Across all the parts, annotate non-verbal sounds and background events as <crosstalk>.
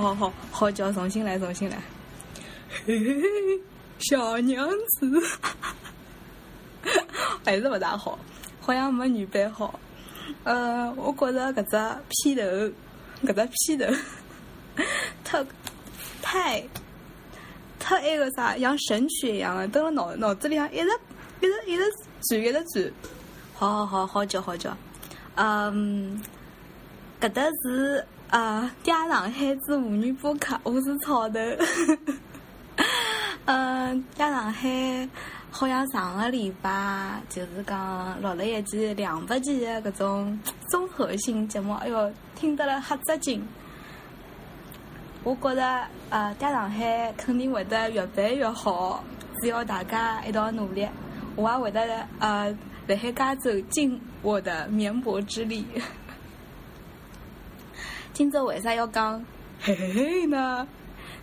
好好好，好叫重新来，重新来。嘿嘿嘿，小娘子，还是不大好，好像没女版好。呃，我觉着搿只片头，搿只片头，太太太那个啥，像神曲一样的，蹲辣脑脑子里向一直一直一直转一直转。好好好，好叫好叫。嗯，搿搭是呃《嗲上海之妇女播客》，我是草头。嗯，<laughs>《嗲上海》好像上个礼拜就是讲录了一期两百集的搿种综合性节目，哎哟，听得了吓只劲。我觉着呃，《嗲上海》肯定会得越办越好，只要大家一道努力，我也会得呃。在海加州尽我的绵薄之力。今朝为啥要讲嘿嘿嘿呢？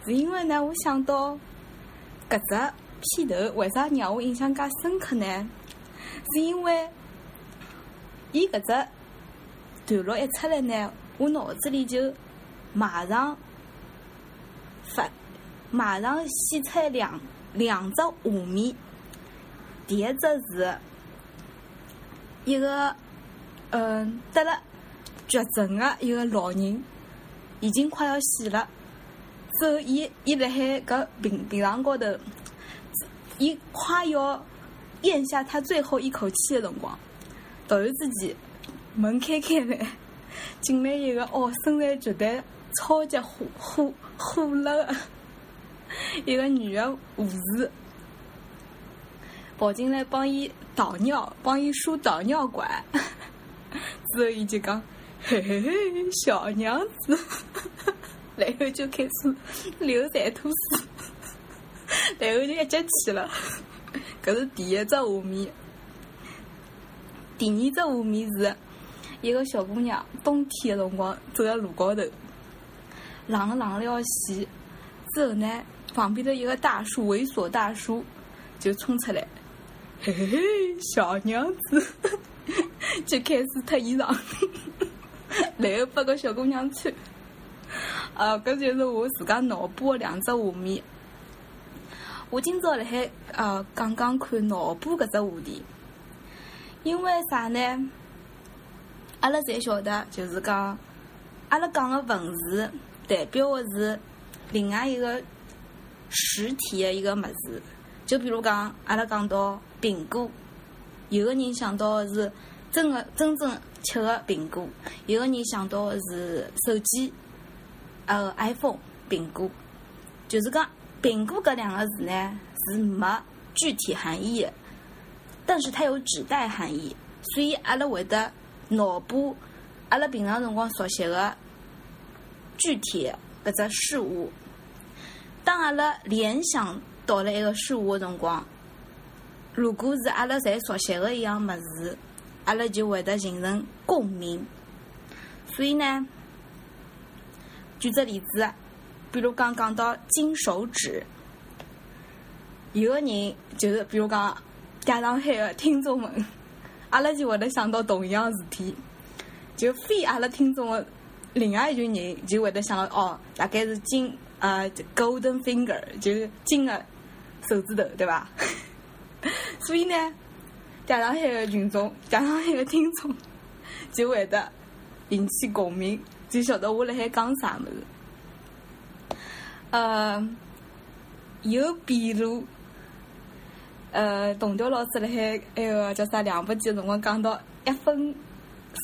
是因为呢，我想到搿只片头为啥让我印象介深刻呢？是因为伊搿只段落一出来呢，我脑子里就马上发，马上显出两两只画面。第一只是。一个，嗯，得了绝症的一个老人，已经快要死了。之后，伊伊辣海搿病病床高头，伊快要咽下他最后一口气的辰光，突然之间门开开来，进来一个哦，身材绝对超级火火火辣的一个女的护士。跑进来帮伊导尿，帮伊输导尿管，<laughs> 之后伊就讲：“嘿嘿，小娘子。<laughs> ”然后就开始流产吐丝，然后就一接去了。搿是第一只画面。第二只画面是一个小姑娘，冬天的辰光走在路高头，冷冷了要死。之后呢，旁边的一个大叔，猥琐大叔就冲出来。嘿嘿嘿，小娘子 <laughs> 就开始脱衣裳，然后把个小姑娘穿。啊，搿就是我自家脑补的两只画面。我今朝辣海呃讲讲看脑补搿只话题，因为啥呢？阿拉侪晓得，就是讲阿拉讲的文字代表的是另外一个实体的一个物事。就比如讲，阿拉讲到苹果，有个人想到的是真的真正吃的苹果，有个人想到的是手机，呃，iPhone 苹果，就是讲苹果搿两个字呢是没具体含义的，但是它有指代含义，所以阿拉会得脑补阿拉平常辰光熟悉的具体搿只事物，当阿拉联想。到了一个事物的辰光，如果是阿拉侪熟悉的一样物事，阿拉就会得形成共鸣。所以呢，举个例子，比如刚讲到金手指，有个人就是比如讲嗲上海的听众们，阿拉就会得想到同样事体，就非阿拉听众的另外一群人就会得想到哦，大概是金呃 golden finger，就是金的。手指头，对吧？<laughs> 所以呢，加上海个群众，加上海个听众，<laughs> 就会得引起共鸣，就晓得我辣海讲啥么子。呃，又比如，呃，董调老师辣海那个叫啥两百集的辰光讲到一分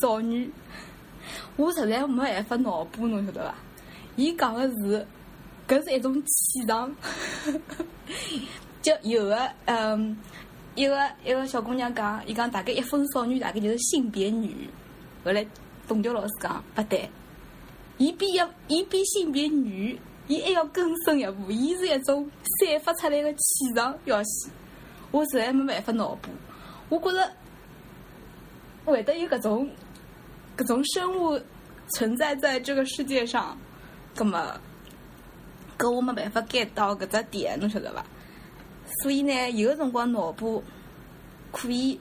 少女，我实在没办法脑补，侬晓得伐？伊讲的是。搿是一种气场，就有个嗯，一个一个小姑娘讲，伊讲大概一分少女，大概就是性别女。后来董教老师讲不对，伊比要伊比性别女，伊还要更深一步，伊是一种散发出来的气场要死。我实在没办法脑补，我觉着会得有搿种搿种生物存在在这个世界上，葛么？搿我没办法 get 到搿只点，侬晓得伐？所以呢，有个辰光脑补可以，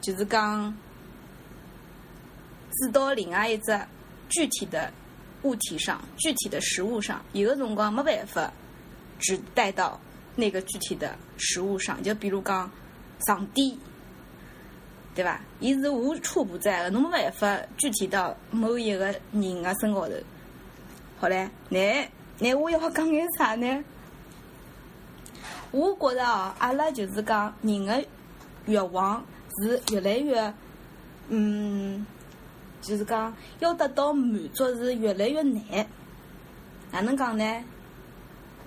就是讲指到另外一只具体的物体上、具体的食物上，有的辰光没办法只带到那个具体的食物上，就比如讲上帝，对吧？伊是无处不在的，侬没办法具体到某一个人的身高头。好嘞，那那我要讲眼啥呢？我觉着哦，阿拉就是讲人的欲望是越来越，嗯，就是讲要得到满足是越来越难。哪能讲呢？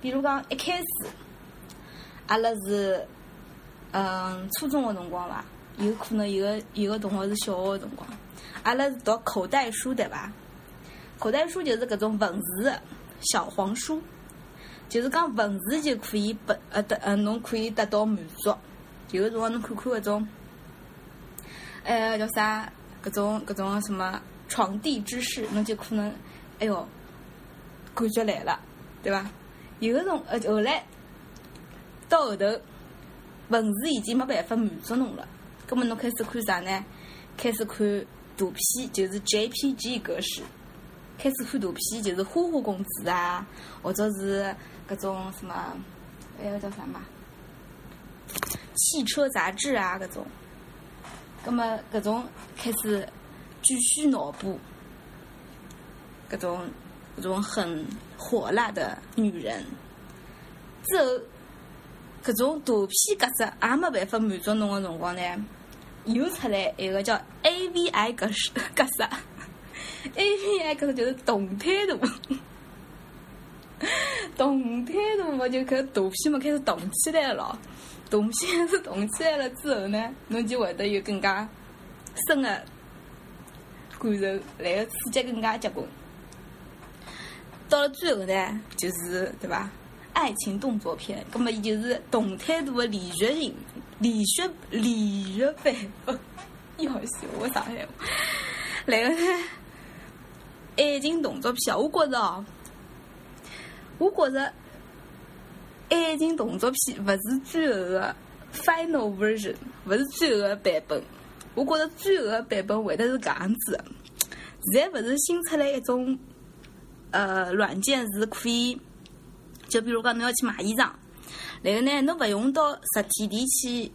比如讲一开始，阿拉是嗯初中的辰光伐，有可能有个有个同学是小学的辰光，阿拉是读口袋书对伐？口袋书就是搿种文字小黄书。就是讲文字就可以不呃得呃侬可以得到满足，有个辰光侬看看搿种，呃叫啥？搿种搿种什么床地之事，侬就可能哎哟，感觉来了，对伐？有个辰呃后来到后头，文字已经没办法满足侬了，葛末侬开始看啥呢？开始看图片，就是 JPG 格式。开始看图片，就是花花公子啊，或者是。各种什么，那个叫啥嘛？汽车杂志啊，各种，那么各种开始继续脑补，各种各种很火辣的女人。之后，各种图片格式也没办法满足侬的辰光呢，又出来一个叫 AVI 格式格式，AVI 格式就是动态图。<laughs> 动态图嘛，就搿图片嘛开始动起来了，动片是动起来了之后呢，侬就会得有更加深的感受，来个刺激更加结棍。到了最后呢，就是对吧？爱情动作片，那么伊就是动态图的连续性、连续连续版。要死 <laughs> 我上海，来个呢？爱情动作片，我觉着哦。我觉着爱情动作片勿是最后的 final version，勿是最后的版本。我觉着最后的版本会得是搿样子。现在勿是新出来一种呃软件是可以，就比如讲侬要去买衣裳，然后呢侬勿用到实体店去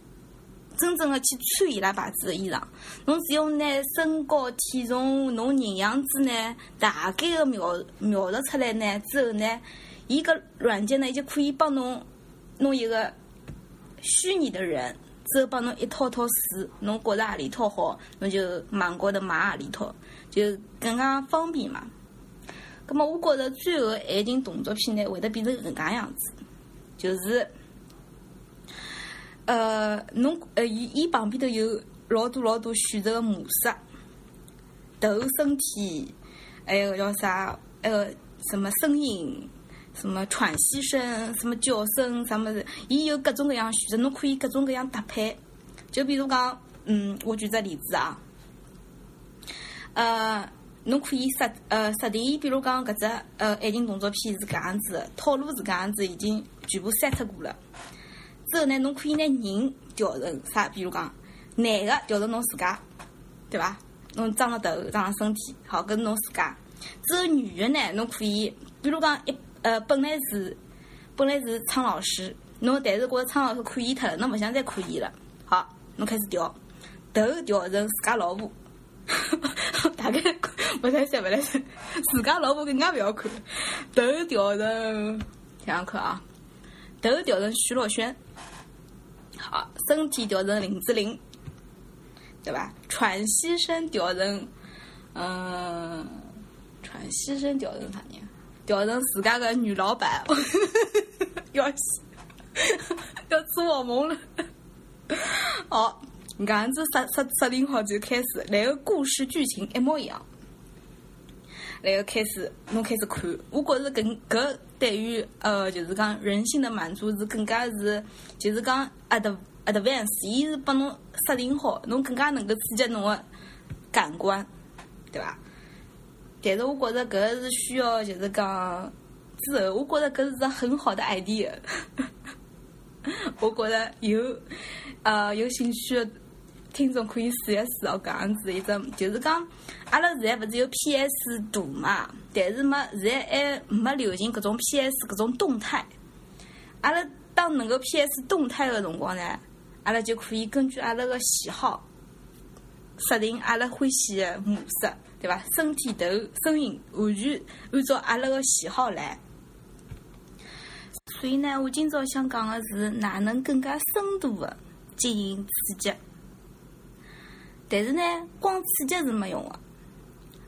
真正的去穿伊拉牌子的衣裳，侬只要拿身高、体重、侬人样子呢大概的描描述出来呢之后呢。伊个软件呢，就可以帮侬弄一个虚拟的人，之后帮侬一套套试，侬觉着何里套好，侬就网高头买何里套，就更加方便嘛。葛么，我觉着最后爱情动作片呢，会得变成搿能介样子，就是，呃，侬呃，伊伊旁边头有老多老多选择的模式，头、身体，还有叫啥，呃，什么声音。什么喘息声，什么叫声，啥么子，伊有各种各样选择，侬可以各种各样搭配。就比如讲，嗯，我举个例子啊，呃，侬可以设呃设定，比如讲搿只呃爱情动作片是搿样子，套路是搿样子，已经全部筛脱过了。之后呢，侬可以拿人调成啥？比如讲，男的调成侬自家，对伐？侬长了头，长了身体，好，搿是侬自家。之后女的呢，侬可以，比如讲一。呃，本来是本来是苍老师，侬但是觉着苍老师可疑脱了，侬勿想再可疑了。好，侬开始调，头调成自家老婆，<laughs> 大概勿太晓勿来塞，自家老婆更加勿要看。头调成想想看啊，头调成徐若瑄，好，身体调成林志玲，对伐？喘息声调成，嗯，喘息声调成啥人？调成自家个女老板，<laughs> 要死要做噩梦了。好，搿样子设设设定好就开始，然后故事剧情一模一样，然后开始侬开始看，我觉着跟搿对于呃就是讲人性的满足是更加是就是讲 ad advance，伊是帮侬设定好，侬更加能够刺激侬个感官，对伐？但是我觉着搿是需要，就是讲之后，我觉着搿是只很好的 idea。<laughs> 我觉着有，呃，有兴趣听众可以试一试哦，搿样子一只，就是讲，阿拉现在勿是有 PS 图嘛，但是没现在还没流行搿种 PS 搿种动态。阿拉当能够 PS 动态个辰光呢，阿拉就可以根据阿拉个喜好，设定阿拉欢喜个模式，对伐？身体、头、声音，完全按照阿拉个喜好来。所以呢，我今朝想讲个是哪能更加深度个进行刺激。但是呢，光刺激是没用个。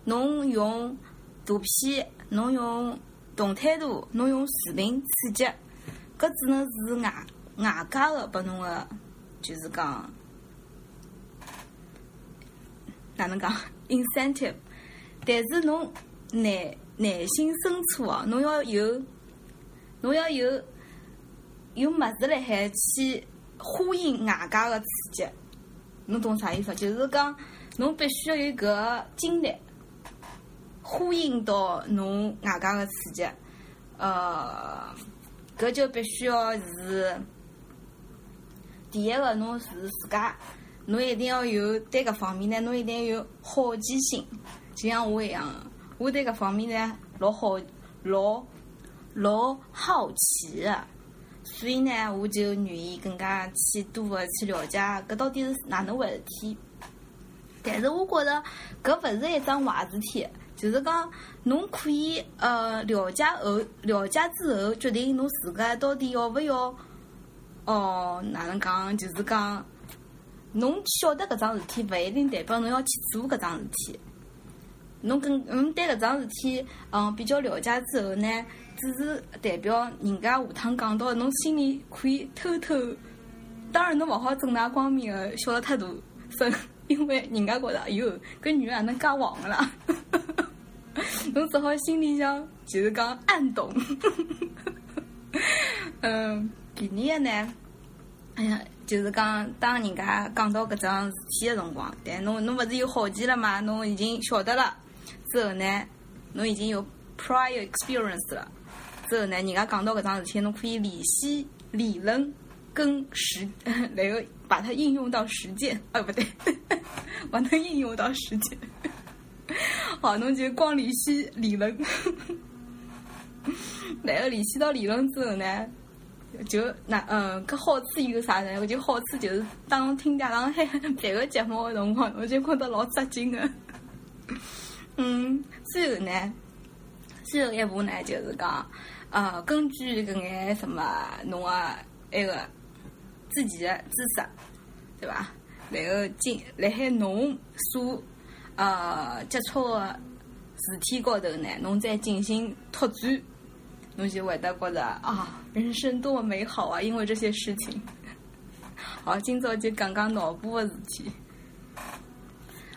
侬用图片，侬用动态图，侬用视频刺激，搿只能是外外加个拨侬个，就是讲哪能讲 <laughs> incentive。但是侬内内心深处哦，侬要有，侬要有有么事辣海去呼应外加个刺激。侬懂啥意思？就是讲，侬必须要有搿经历，呼应到侬外加个刺激。呃，搿就必须要是第一个，侬是自家，侬一定要有对搿方面呢，侬一定要有好奇心，就像我一样，我对搿方面呢老好，老老好奇。所以呢，我就愿意更加去多的去了解搿到底是哪能回事体。但是我觉着搿勿是一桩坏事体，就是讲侬可以呃了解后了解之后决定侬自家到底要勿要哦哪能讲，就是讲侬晓得搿桩事体，勿一定代表侬要去做搿桩事体。侬跟侬对搿桩事体嗯比较了解之后呢？只是代表人家下趟讲到，侬心里可以偷偷，当然侬勿好正大光明个笑得太大声，<laughs> 因为人家觉着哟，搿女个哪能介黄个啦？<laughs> 侬只好心里向就是讲暗懂。嗯，<laughs> 第二个呢，哎呀，就是讲当人家讲到搿桩事体个辰光，但侬侬勿是有好奇了嘛？侬已经晓得了之后呢，侬已经有 prior experience 了。之后呢，人家讲到搿桩事体，侬可以联系理论跟实，<laughs> 然后把它应用到实践。啊，不对，<laughs> 把它应用到实践。<laughs> 好，侬就光联系理论，然后联系到理论之后呢，就那嗯，搿好处有啥呢？我就好处就是，当听家长海别个节目个辰光，我就觉得老扎劲个。嗯，最后呢，最后一步呢，就是讲。呃，根据搿眼什么侬个那个自己的知识，对伐？然后进辣海侬所呃接触个事体高头呢，侬再进行拓展，侬就会得觉着啊，人生多么美好啊！因为这些事情。<laughs> 好，今朝就讲讲脑部个事体。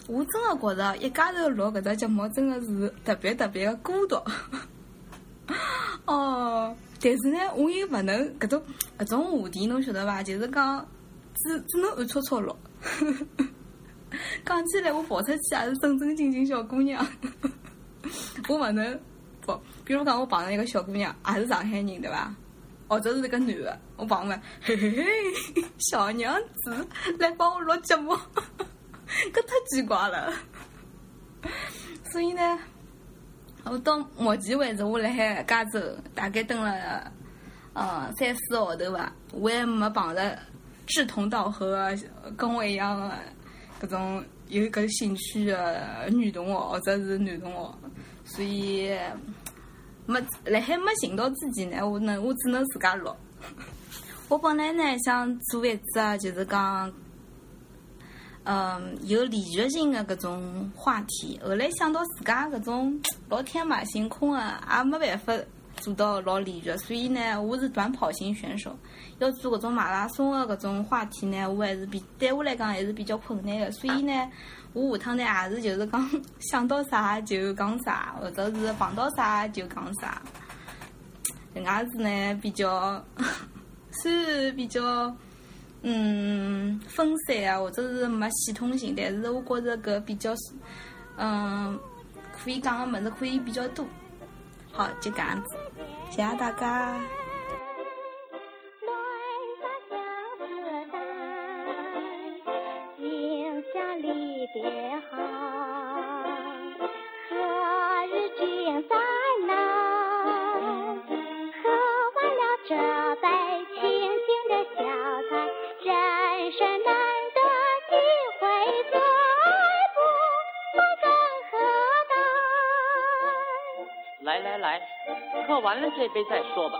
我真的觉着一家头录搿只节目真的是特别特别的孤独。<laughs> 哦，但是呢，我又勿能搿种搿种话题，侬晓得伐？就是讲只只能暗戳戳录。<laughs> 讲起来，我跑出去也是正正经经小姑娘。<laughs> 我勿能不，比如讲我碰上一个小姑娘，也是上海人，对伐？或者是一个男的，我碰着，嘿嘿嘿，小娘子来帮我录节目，搿太奇怪了。所以呢。我到目前为止，我辣海加州大概蹲了呃三四个号头吧，我还没碰着志同道合、跟我一样的搿种有搿兴趣的女同学或者是男同学，所以没辣海没寻到自己呢，我能我只能自家录。<laughs> 我本来呢想做一只就是讲。嗯，有连续性的搿种话题，后来想到自家搿种 <tsk> 老天马行空的，也没办法做到老连续，所以呢，我是短跑型选手，要做搿种马拉松的搿种话题呢，我还是比对我来讲还是比较困难的，所以呢，我下趟呢也是就是讲想到啥就讲啥，或者是碰到啥就讲啥，搿样子呢比较，<laughs> 是比较。嗯，分散啊，或者是没系统性，但是我觉着搿比较，嗯，可以讲个物事可以比较多。好，就搿样子，谢谢大家。别好。来来来喝完了这杯再说吧。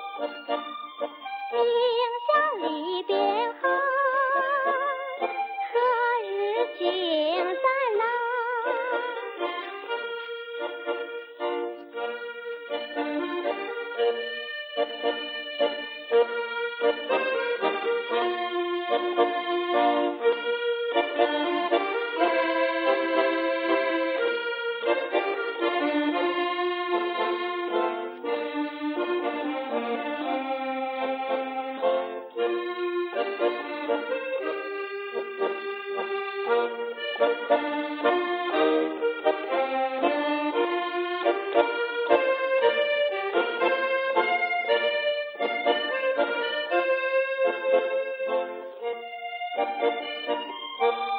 Müzik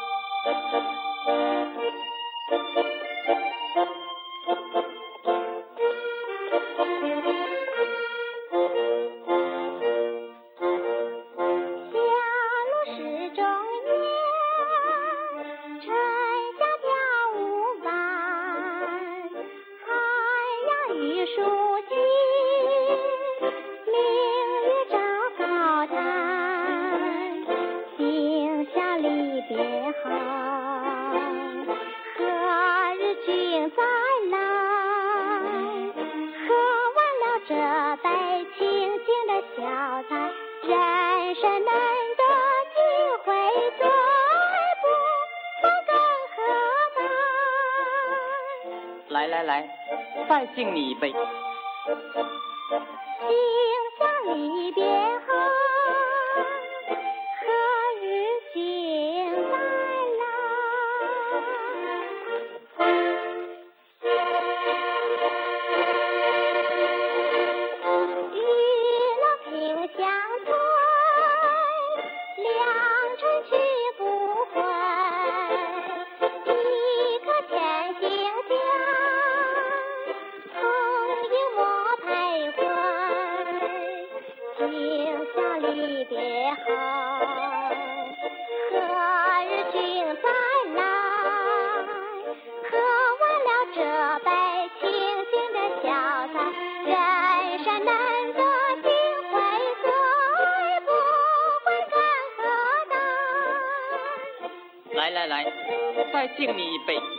人生难得几回醉不分更何待来来来再敬你一杯。传奇再敬你一杯。